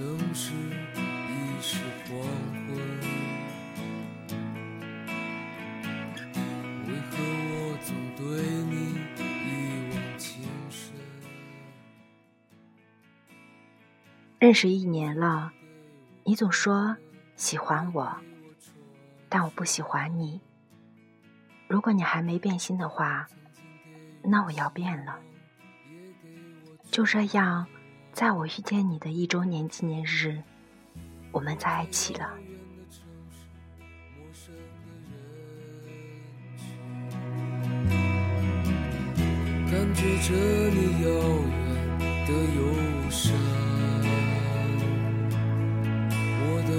城市已是黄昏，为何我总对你一往情深？认识一年了，你总说喜欢我，但我不喜欢你。如果你还没变心的话，那我要变了。就这样，在我遇见你的一周年纪念日，我们在一起了。感觉着你遥远的忧伤，我的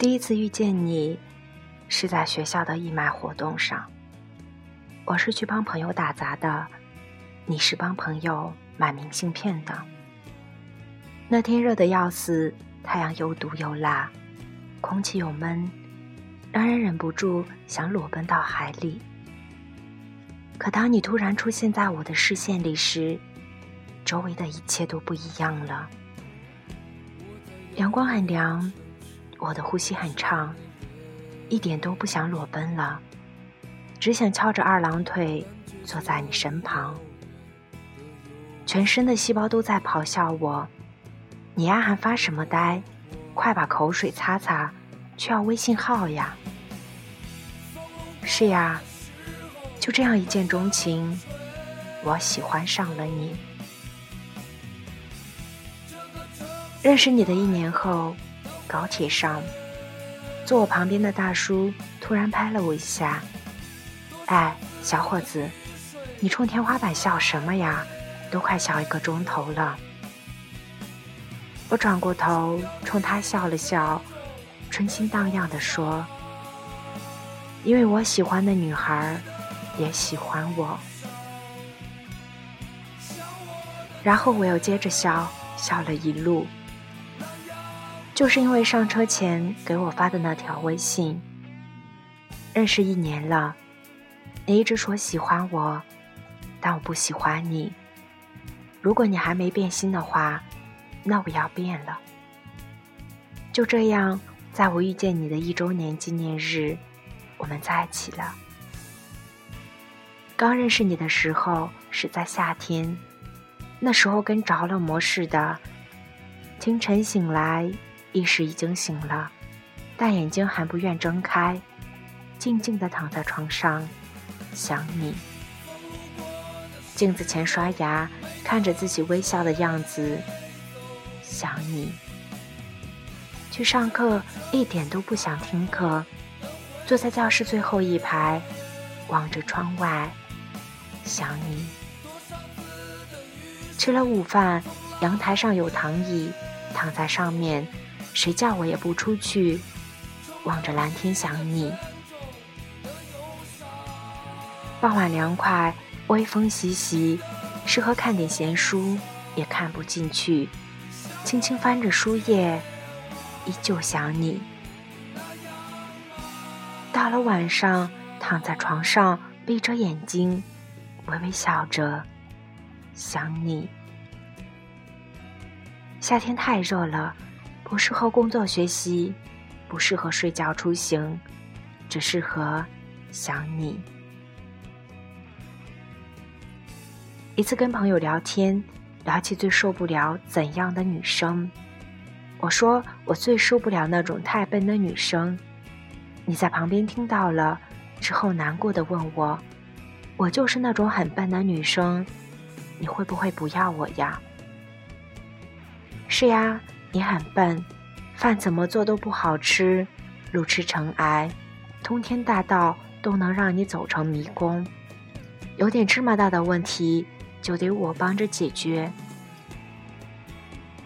第一次遇见你，是在学校的义卖活动上。我是去帮朋友打杂的，你是帮朋友买明信片的。那天热得要死，太阳又毒又辣，空气又闷，让人忍不住想裸奔到海里。可当你突然出现在我的视线里时，周围的一切都不一样了。阳光很凉。我的呼吸很畅，一点都不想裸奔了，只想翘着二郎腿坐在你身旁。全身的细胞都在咆哮我：“你丫还发什么呆？快把口水擦擦，去要微信号呀！”是呀，就这样一见钟情，我喜欢上了你。认识你的一年后。高铁上，坐我旁边的大叔突然拍了我一下。哎，小伙子，你冲天花板笑什么呀？都快笑一个钟头了。我转过头冲他笑了笑，春心荡漾地说：“因为我喜欢的女孩也喜欢我。”然后我又接着笑，笑了一路。就是因为上车前给我发的那条微信。认识一年了，你一直说喜欢我，但我不喜欢你。如果你还没变心的话，那我要变了。就这样，在我遇见你的一周年纪念日，我们在一起了。刚认识你的时候是在夏天，那时候跟着了魔似的，清晨醒来。意识已经醒了，但眼睛还不愿睁开，静静地躺在床上，想你。镜子前刷牙，看着自己微笑的样子，想你。去上课一点都不想听课，坐在教室最后一排，望着窗外，想你。吃了午饭，阳台上有躺椅，躺在上面。谁叫我也不出去，望着蓝天想你。傍晚凉快，微风习习，适合看点闲书，也看不进去。轻轻翻着书页，依旧想你。到了晚上，躺在床上，闭着眼睛，微微笑着，想你。夏天太热了。不适合工作学习，不适合睡觉出行，只适合想你。一次跟朋友聊天，聊起最受不了怎样的女生，我说我最受不了那种太笨的女生。你在旁边听到了之后，难过的问我：“我就是那种很笨的女生，你会不会不要我呀？”是呀。你很笨，饭怎么做都不好吃，路痴成癌，通天大道都能让你走成迷宫。有点芝麻大的问题，就得我帮着解决。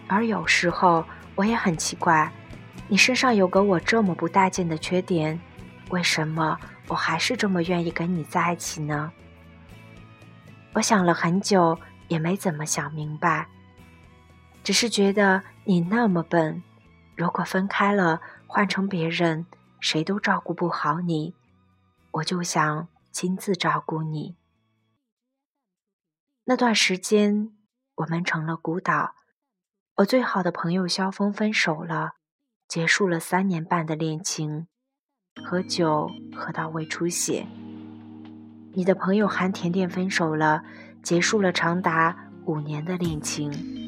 而有时候我也很奇怪，你身上有个我这么不待见的缺点，为什么我还是这么愿意跟你在一起呢？我想了很久，也没怎么想明白。只是觉得你那么笨，如果分开了，换成别人，谁都照顾不好你，我就想亲自照顾你。那段时间，我们成了孤岛。我最好的朋友萧峰分手了，结束了三年半的恋情，喝酒喝到胃出血。你的朋友韩甜甜分手了，结束了长达五年的恋情。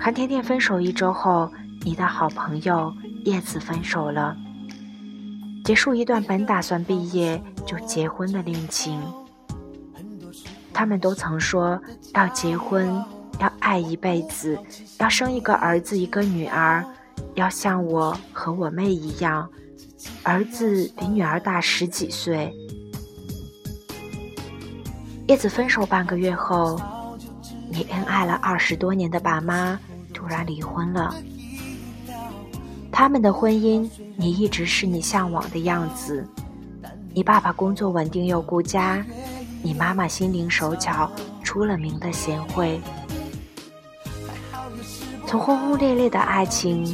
韩甜甜分手一周后，你的好朋友叶子分手了，结束一段本打算毕业就结婚的恋情。他们都曾说要结婚，要爱一辈子，要生一个儿子一个女儿，要像我和我妹一样，儿子比女儿大十几岁。叶子分手半个月后，你恩爱了二十多年的爸妈然离婚了。他们的婚姻，你一直是你向往的样子。你爸爸工作稳定又顾家，你妈妈心灵手巧，出了名的贤惠。从轰轰烈烈的爱情，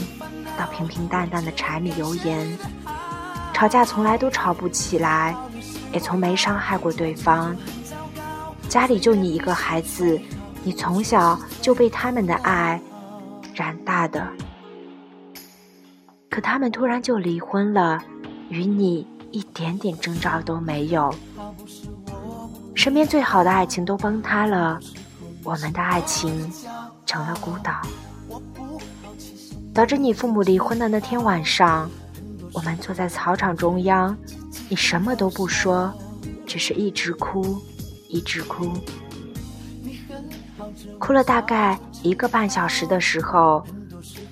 到平平淡淡的柴米油盐，吵架从来都吵不起来，也从没伤害过对方。家里就你一个孩子，你从小就被他们的爱染大的。可他们突然就离婚了，与你一点点征兆都没有。身边最好的爱情都崩塌了，我们的爱情成了孤岛。导致你父母离婚的那天晚上，我们坐在操场中央，你什么都不说，只是一直哭。一直哭，哭了大概一个半小时的时候，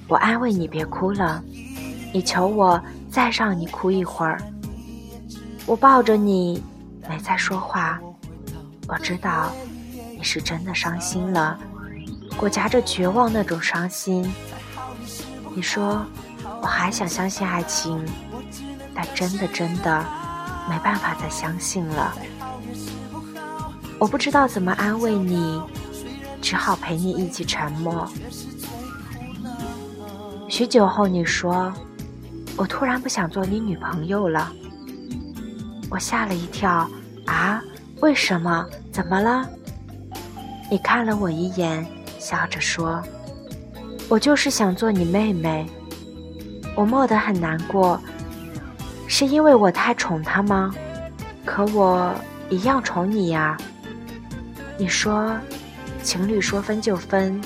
我安慰你别哭了，你求我再让你哭一会儿。我抱着你，没再说话。我知道你是真的伤心了，我夹着绝望那种伤心。你说我还想相信爱情，但真的真的没办法再相信了。我不知道怎么安慰你，只好陪你一起沉默。许久后，你说：“我突然不想做你女朋友了。”我吓了一跳，啊？为什么？怎么了？你看了我一眼，笑着说：“我就是想做你妹妹。”我默得很难过，是因为我太宠她吗？可我一样宠你呀。你说，情侣说分就分，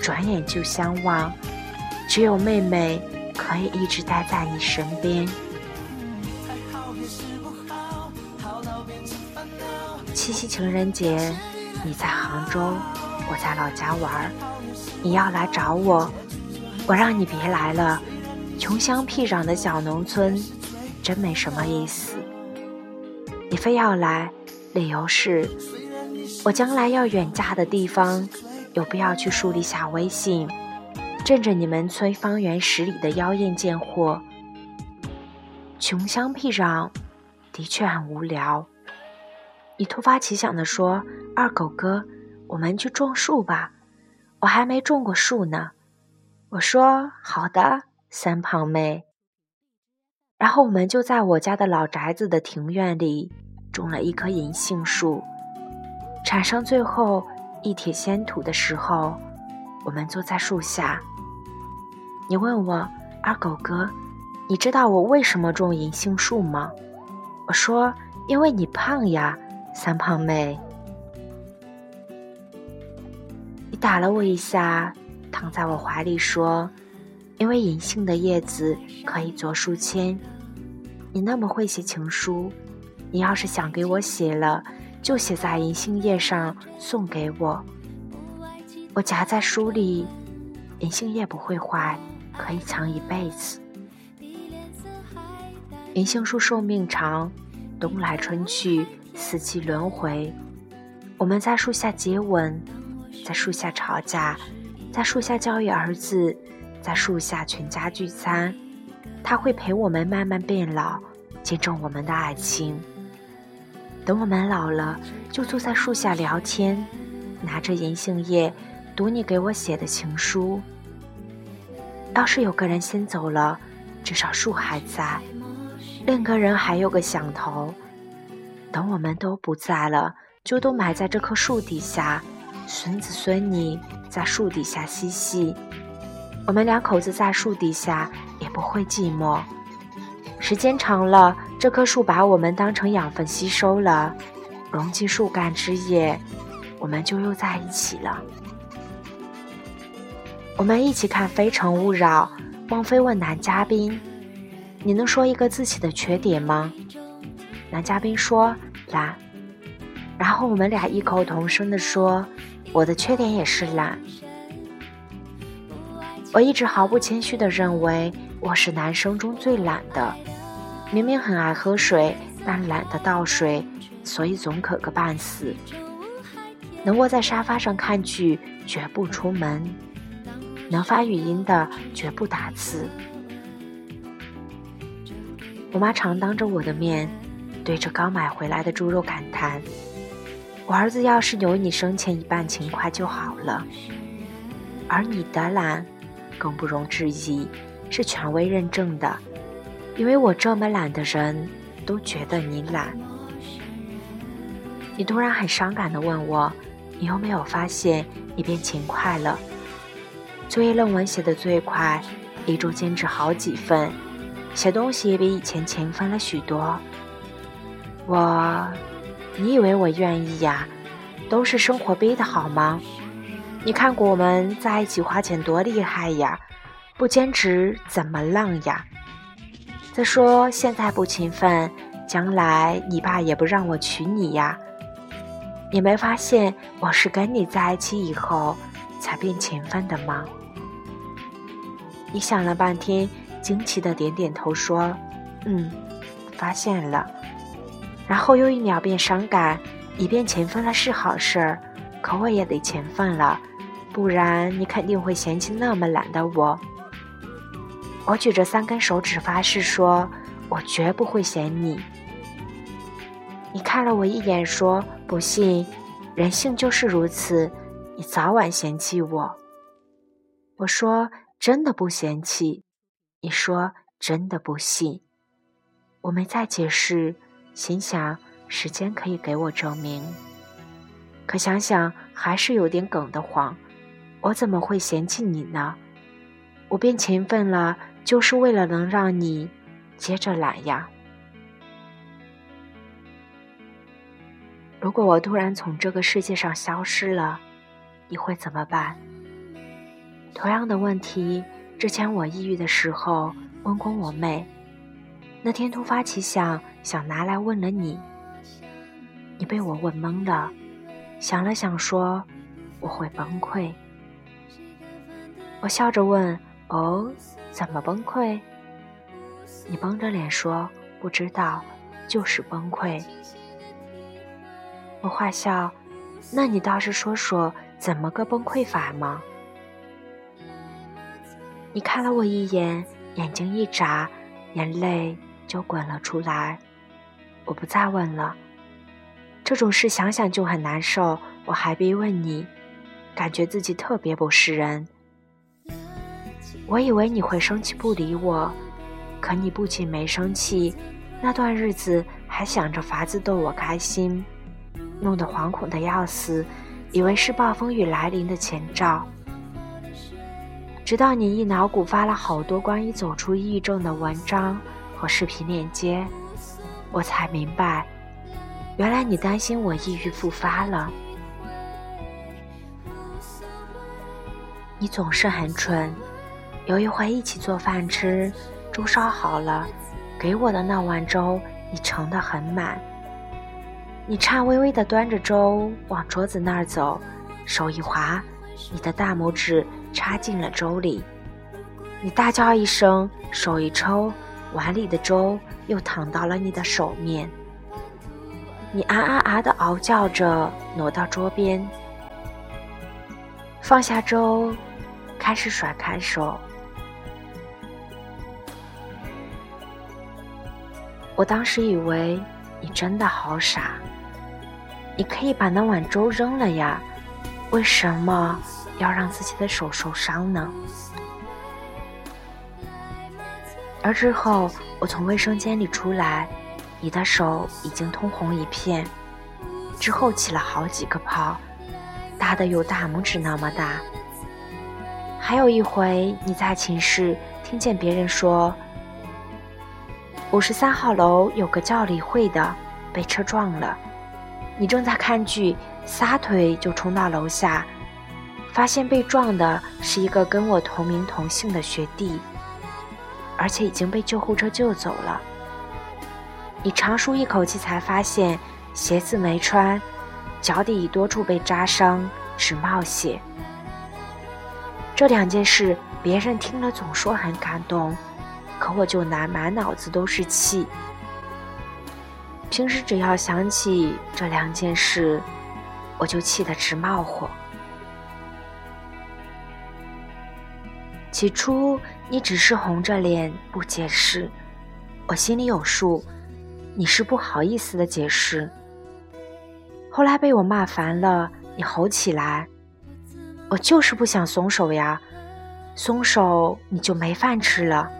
转眼就相忘，只有妹妹可以一直待在你身边。七夕情人节，你在杭州，我在老家玩你要来找我，我让你别来了。穷乡僻壤的小农村，真没什么意思。你非要来，理由是。我将来要远嫁的地方，有必要去树立下威信，镇着你们村方圆十里的妖艳贱货。穷乡僻壤，的确很无聊。你突发奇想地说：“二狗哥，我们去种树吧，我还没种过树呢。”我说：“好的，三胖妹。”然后我们就在我家的老宅子的庭院里种了一棵银杏树。产生最后一铁仙土的时候，我们坐在树下。你问我二狗哥，你知道我为什么种银杏树吗？我说因为你胖呀，三胖妹。你打了我一下，躺在我怀里说，因为银杏的叶子可以做书签。你那么会写情书，你要是想给我写了。就写在银杏叶上送给我，我夹在书里，银杏叶不会坏，可以藏一辈子。银杏树寿命长，冬来春去，四季轮回。我们在树下接吻，在树下吵架，在树下教育儿子，在树下全家聚餐。他会陪我们慢慢变老，见证我们的爱情。等我们老了，就坐在树下聊天，拿着银杏叶读你给我写的情书。要是有个人先走了，至少树还在，另个人还有个响头。等我们都不在了，就都埋在这棵树底下，孙子孙女在树底下嬉戏。我们两口子在树底下也不会寂寞。时间长了，这棵树把我们当成养分吸收了，溶进树干枝叶，我们就又在一起了。我们一起看《非诚勿扰》，孟非问男嘉宾：“你能说一个自己的缺点吗？”男嘉宾说：“懒。”然后我们俩异口同声地说：“我的缺点也是懒。”我一直毫不谦虚地认为我是男生中最懒的，明明很爱喝水，但懒得倒水，所以总渴个半死。能窝在沙发上看剧，绝不出门。能发语音的绝不打字。我妈常当着我的面，对着刚买回来的猪肉感叹：“我儿子要是有你生前一半勤快就好了。”而你的懒，更不容置疑，是权威认证的，因为我这么懒的人都觉得你懒。你突然很伤感的问我：“你有没有发现你变勤快了？”作业论文写的最快，一周兼职好几份，写东西也比以前勤奋了许多。我，你以为我愿意呀？都是生活逼的好吗？你看过我们在一起花钱多厉害呀？不兼职怎么浪呀？再说现在不勤奋，将来你爸也不让我娶你呀？你没发现我是跟你在一起以后才变勤奋的吗？你想了半天，惊奇的点点头说：“嗯，发现了。”然后又一秒变伤感，你变勤奋了是好事儿，可我也得勤奋了，不然你肯定会嫌弃那么懒的我。我举着三根手指发誓说：“我绝不会嫌你。”你看了我一眼说：“不信，人性就是如此，你早晚嫌弃我。”我说。真的不嫌弃，你说真的不信，我没再解释，心想时间可以给我证明。可想想还是有点梗的慌，我怎么会嫌弃你呢？我变勤奋了，就是为了能让你接着懒呀。如果我突然从这个世界上消失了，你会怎么办？同样的问题，之前我抑郁的时候问过我妹。那天突发奇想，想拿来问了你。你被我问懵了，想了想说：“我会崩溃。”我笑着问：“哦，怎么崩溃？”你绷着脸说：“不知道，就是崩溃。”我坏笑：“那你倒是说说怎么个崩溃法吗？”你看了我一眼，眼睛一眨，眼泪就滚了出来。我不再问了，这种事想想就很难受，我还逼问你，感觉自己特别不是人。我以为你会生气不理我，可你不仅没生气，那段日子还想着法子逗我开心，弄得惶恐的要死，以为是暴风雨来临的前兆。直到你一脑鼓发了好多关于走出抑郁症的文章和视频链接，我才明白，原来你担心我抑郁复发了。你总是很蠢，有一回一起做饭吃，粥烧好了，给我的那碗粥你盛得很满，你颤巍巍地端着粥往桌子那儿走，手一滑，你的大拇指。插进了粥里，你大叫一声，手一抽，碗里的粥又淌到了你的手面。你啊啊啊的嗷叫着，挪到桌边，放下粥，开始甩开手。我当时以为你真的好傻，你可以把那碗粥扔了呀，为什么？要让自己的手受伤呢？而之后我从卫生间里出来，你的手已经通红一片，之后起了好几个泡，大的有大拇指那么大。还有一回，你在寝室听见别人说，五十三号楼有个叫李慧的被车撞了，你正在看剧，撒腿就冲到楼下，发现被撞的是一个跟我同名同姓的学弟，而且已经被救护车救走了。你长舒一口气，才发现鞋子没穿，脚底多处被扎伤，直冒血。这两件事，别人听了总说很感动，可我就难，满脑子都是气。平时只要想起这两件事，我就气得直冒火。起初你只是红着脸不解释，我心里有数，你是不好意思的解释。后来被我骂烦了，你吼起来。我就是不想松手呀，松手你就没饭吃了。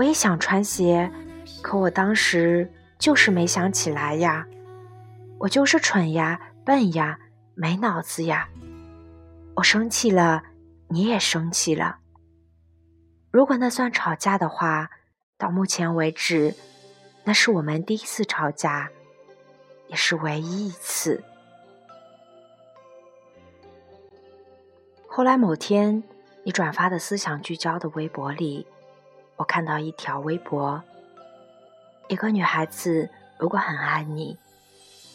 我也想穿鞋，可我当时就是没想起来呀。我就是蠢呀，笨呀，没脑子呀。我生气了，你也生气了。如果那算吵架的话，到目前为止，那是我们第一次吵架，也是唯一一次。后来某天，你转发的思想聚焦的微博里，我看到一条微博：一个女孩子如果很爱你，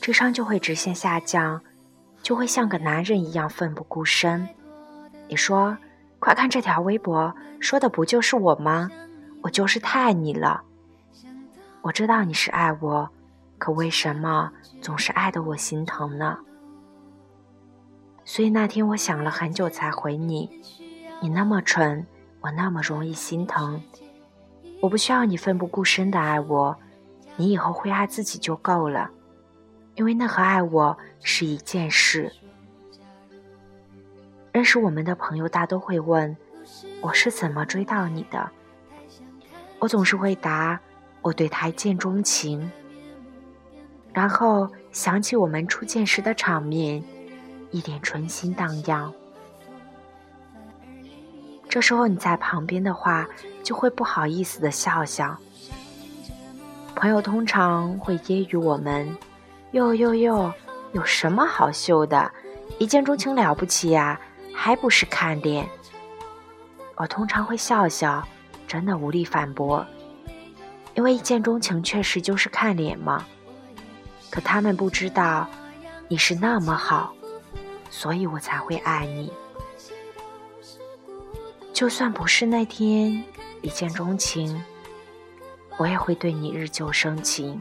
智商就会直线下降，就会像个男人一样奋不顾身。你说：“快看这条微博，说的不就是我吗？我就是太爱你了。我知道你是爱我，可为什么总是爱得我心疼呢？”所以那天我想了很久才回你，你那么蠢，我那么容易心疼。我不需要你奋不顾身的爱我，你以后会爱自己就够了，因为那和爱我是一件事。认识我们的朋友大都会问我是怎么追到你的，我总是会答我对他一见钟情，然后想起我们初见时的场面。一点春心荡漾，这时候你在旁边的话，就会不好意思的笑笑。朋友通常会揶揄我们：“哟哟哟，有什么好秀的？一见钟情了不起呀，还不是看脸？”我通常会笑笑，真的无力反驳，因为一见钟情确实就是看脸嘛。可他们不知道，你是那么好。所以我才会爱你，就算不是那天一见钟情，我也会对你日久生情。